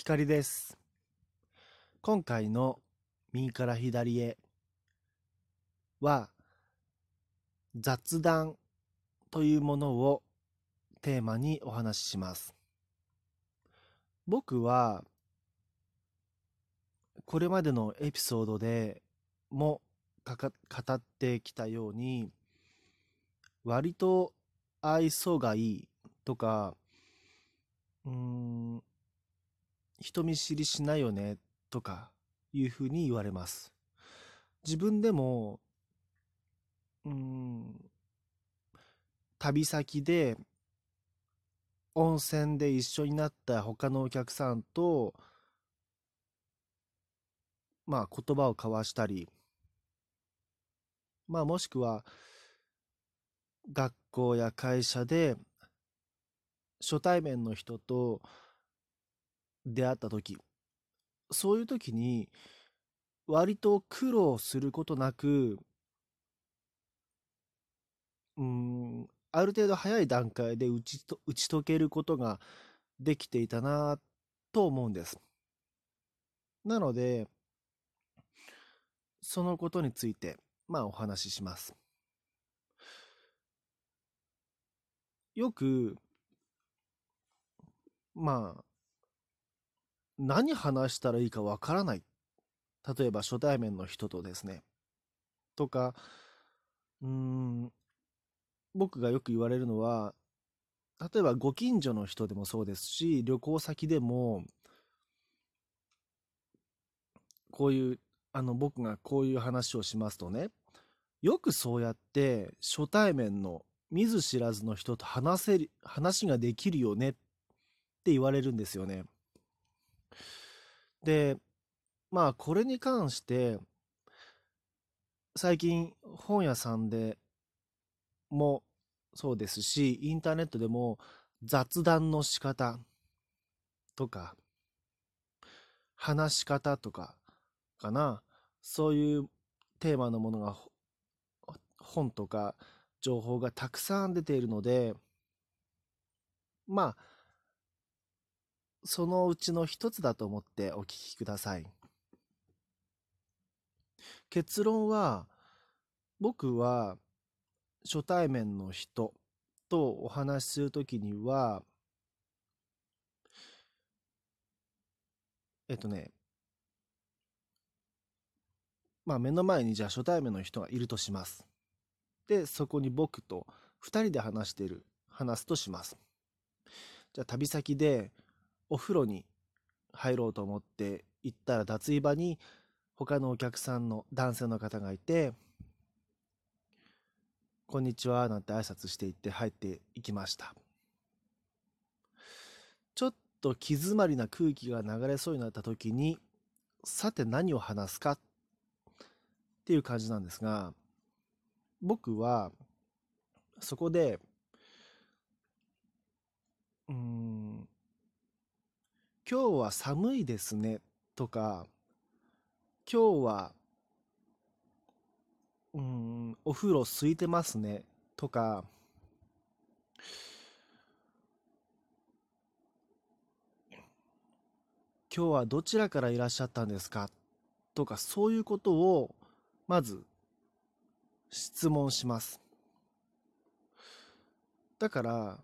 光です。今回の右から左へは雑談というものをテーマにお話しします。僕はこれまでのエピソードでも語ってきたように割と愛想がいいとかうーん人見知りしないよねとかいうふうに言われます。自分でもうん旅先で温泉で一緒になった他のお客さんとまあ言葉を交わしたりまあもしくは学校や会社で初対面の人と出会った時そういう時に割と苦労することなくうんある程度早い段階で打ちと打ち解けることができていたなと思うんです。なのでそのことについてまあお話しします。よくまあ何話したらいいかわからない例えば初対面の人とですねとかうーん僕がよく言われるのは例えばご近所の人でもそうですし旅行先でもこういうあの僕がこういう話をしますとねよくそうやって初対面の見ず知らずの人と話せる話ができるよねって言われるんですよね。でまあこれに関して最近本屋さんでもそうですしインターネットでも雑談の仕方とか話し方とかかな。そういうテーマのものが本とか情報がたくさん出ているのでまあそのうちの一つだと思ってお聞きください。結論は僕は初対面の人とお話しするときにはえっとねまあ目の前にじゃあ初対面の人がいるとします。でそこに僕と2人で話している話すとします。じゃあ旅先でお風呂に入ろうと思って行ったら脱衣場に他のお客さんの男性の方がいて「こんにちは」なんて挨拶していって入っていきました。ちょっと気詰まりな空気が流れそうになった時にさて何を話すか？っていう感じなんですが僕はそこでうーん今日は寒いですね。とか今日はうんお風呂空いてますね。とか今日はどちらからいらっしゃったんですか？とかそういうことをまず質問します。だから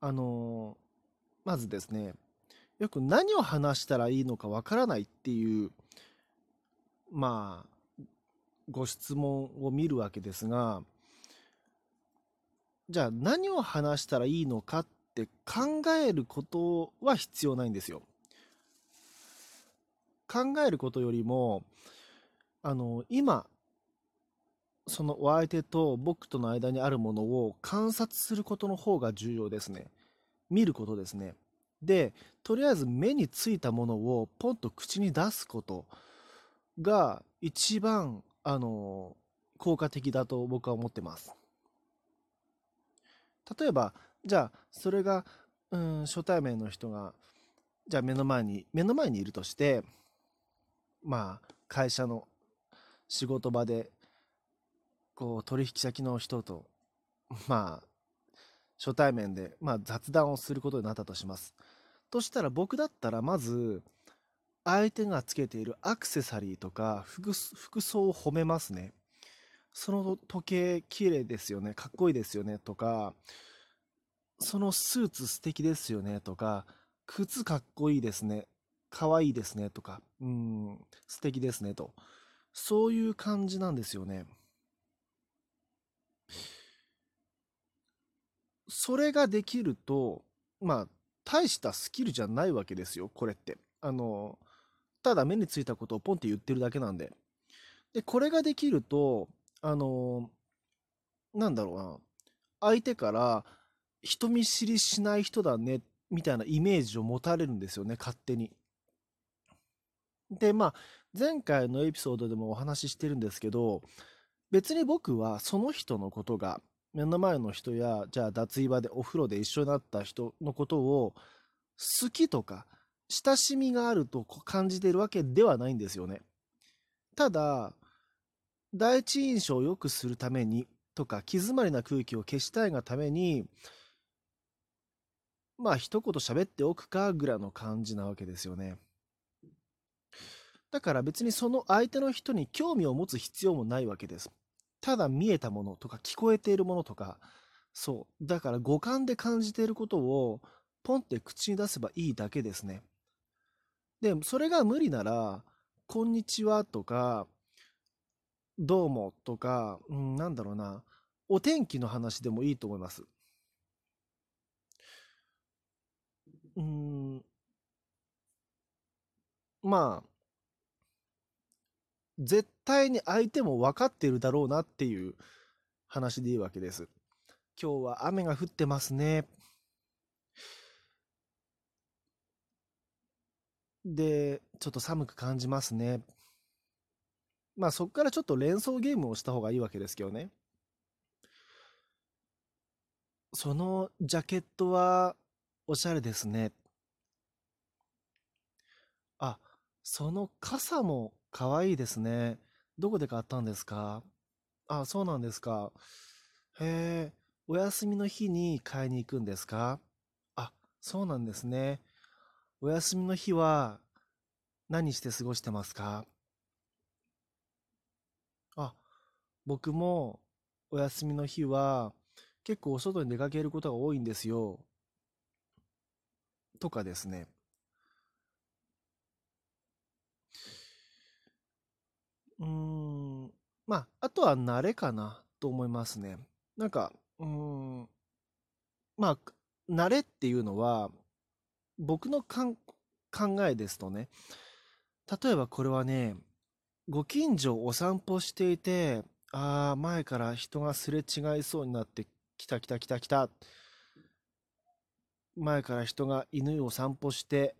あのまずですねよく何を話したらいいのかわからないっていうまあご質問を見るわけですがじゃあ何を話したらいいのかって考えることは必要ないんですよ。考えることよりもあの今そのお相手と僕との間にあるものを観察することの方が重要ですね。見ることですね。でとりあえず目についたものをポンと口に出すことが一番あの効果的だと僕は思ってます。例えばじゃあそれがうん初対面の人がじゃあ目の前に目の前にいるとしてまあ会社の仕事場でこう取引先の人とまあ初対面で、まあ、雑談をすることになったとします。としたら僕だったらまず相手がつけているアクセサリーとか服服装を褒めますね。その時計綺麗ですよね。かっこいいですよね。とか、そのスーツ素敵ですよね。とか、靴かっこいいですね。かわいいですね。とか、うん、素敵ですね。と。そういう感じなんですよね。それができると、まあ、大したスキルじゃないわけですよ、これって。あの、ただ目についたことをポンって言ってるだけなんで。で、これができると、あの、なんだろうな、相手から人見知りしない人だね、みたいなイメージを持たれるんですよね、勝手に。で、まあ、前回のエピソードでもお話ししてるんですけど、別に僕はその人のことが目の前の人や、じゃあ脱衣場でお風呂で一緒になった人のことを好きとか親しみがあると感じているわけではないんですよね。ただ、第一印象を良くするためにとか、気詰まりな空気を消したいがために、まあ一言喋っておくかぐらいの感じなわけですよね。だから別にその相手の人に興味を持つ必要もないわけです。ただ見えたものとか聞こえているものとか、そう。だから五感で感じていることをポンって口に出せばいいだけですね。で、それが無理なら、こんにちはとか、どうもとか、うん、なんだろうな、お天気の話でもいいと思います。うん、まあ、絶対に相手も分かってるだろうなっていう話でいいわけです。今日は雨が降ってますね。で、ちょっと寒く感じますね。まあそこからちょっと連想ゲームをした方がいいわけですけどね。そのジャケットはおしゃれですね。あ、その傘も可愛いですね。どこで買ったんですか？あ、そうなんですか。へえ、お休みの日に買いに行くんですか？あ、そうなんですね。お休みの日は何して過ごしてますか？あ、僕もお休みの日は結構お外に出かけることが多いんですよ。とかですね。うーん、まあ、あとは慣れかなと思いますね。なんか、うん、まあ、慣れっていうのは、僕のかん考えですとね、例えばこれはね、ご近所お散歩していて、ああ、前から人がすれ違いそうになって、来た来た来た来た。前から人が犬を散歩して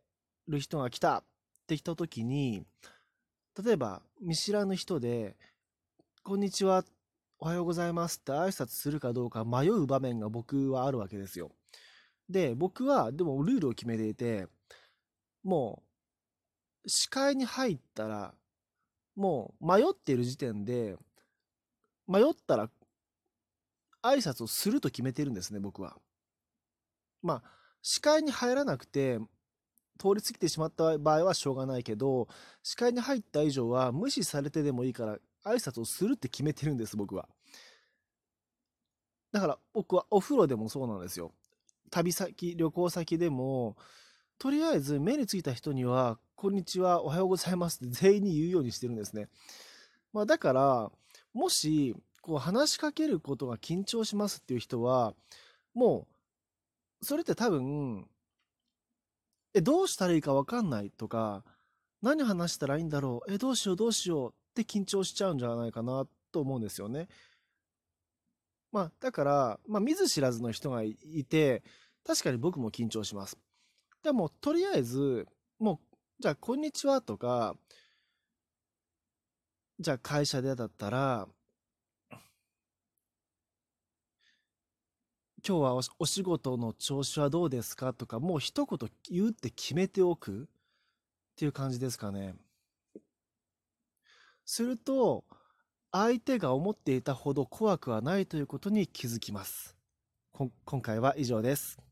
る人が来たって来た時に、例えば見知らぬ人で、こんにちは、おはようございますって挨拶するかどうか迷う場面が僕はあるわけですよ。で、僕はでもルールを決めていて、もう視界に入ったら、もう迷っている時点で、迷ったら挨拶をすると決めてるんですね、僕は。まあ、視界に入らなくて、通り過ぎてしまった場合はしょうがないけど、視界に入った以上は無視されてでもいいから挨拶をするって決めてるんです、僕は。だから僕はお風呂でもそうなんですよ。旅先、旅行先でも、とりあえず目についた人には、こんにちは、おはようございますって全員に言うようにしてるんですね。まあだから、もし、こう話しかけることが緊張しますっていう人は、もう、それって多分、え、どうしたらいいかわかんないとか、何話したらいいんだろう、え、どうしようどうしようって緊張しちゃうんじゃないかなと思うんですよね。まあ、だから、まあ、見ず知らずの人がいて、確かに僕も緊張します。でも、とりあえず、もう、じゃあ、こんにちはとか、じゃあ会社でだったら、今日はお仕事の調子はどうですかとか、もう一言言うって決めておくっていう感じですかね。すると、相手が思っていたほど怖くはないということに気づきます。今回は以上です。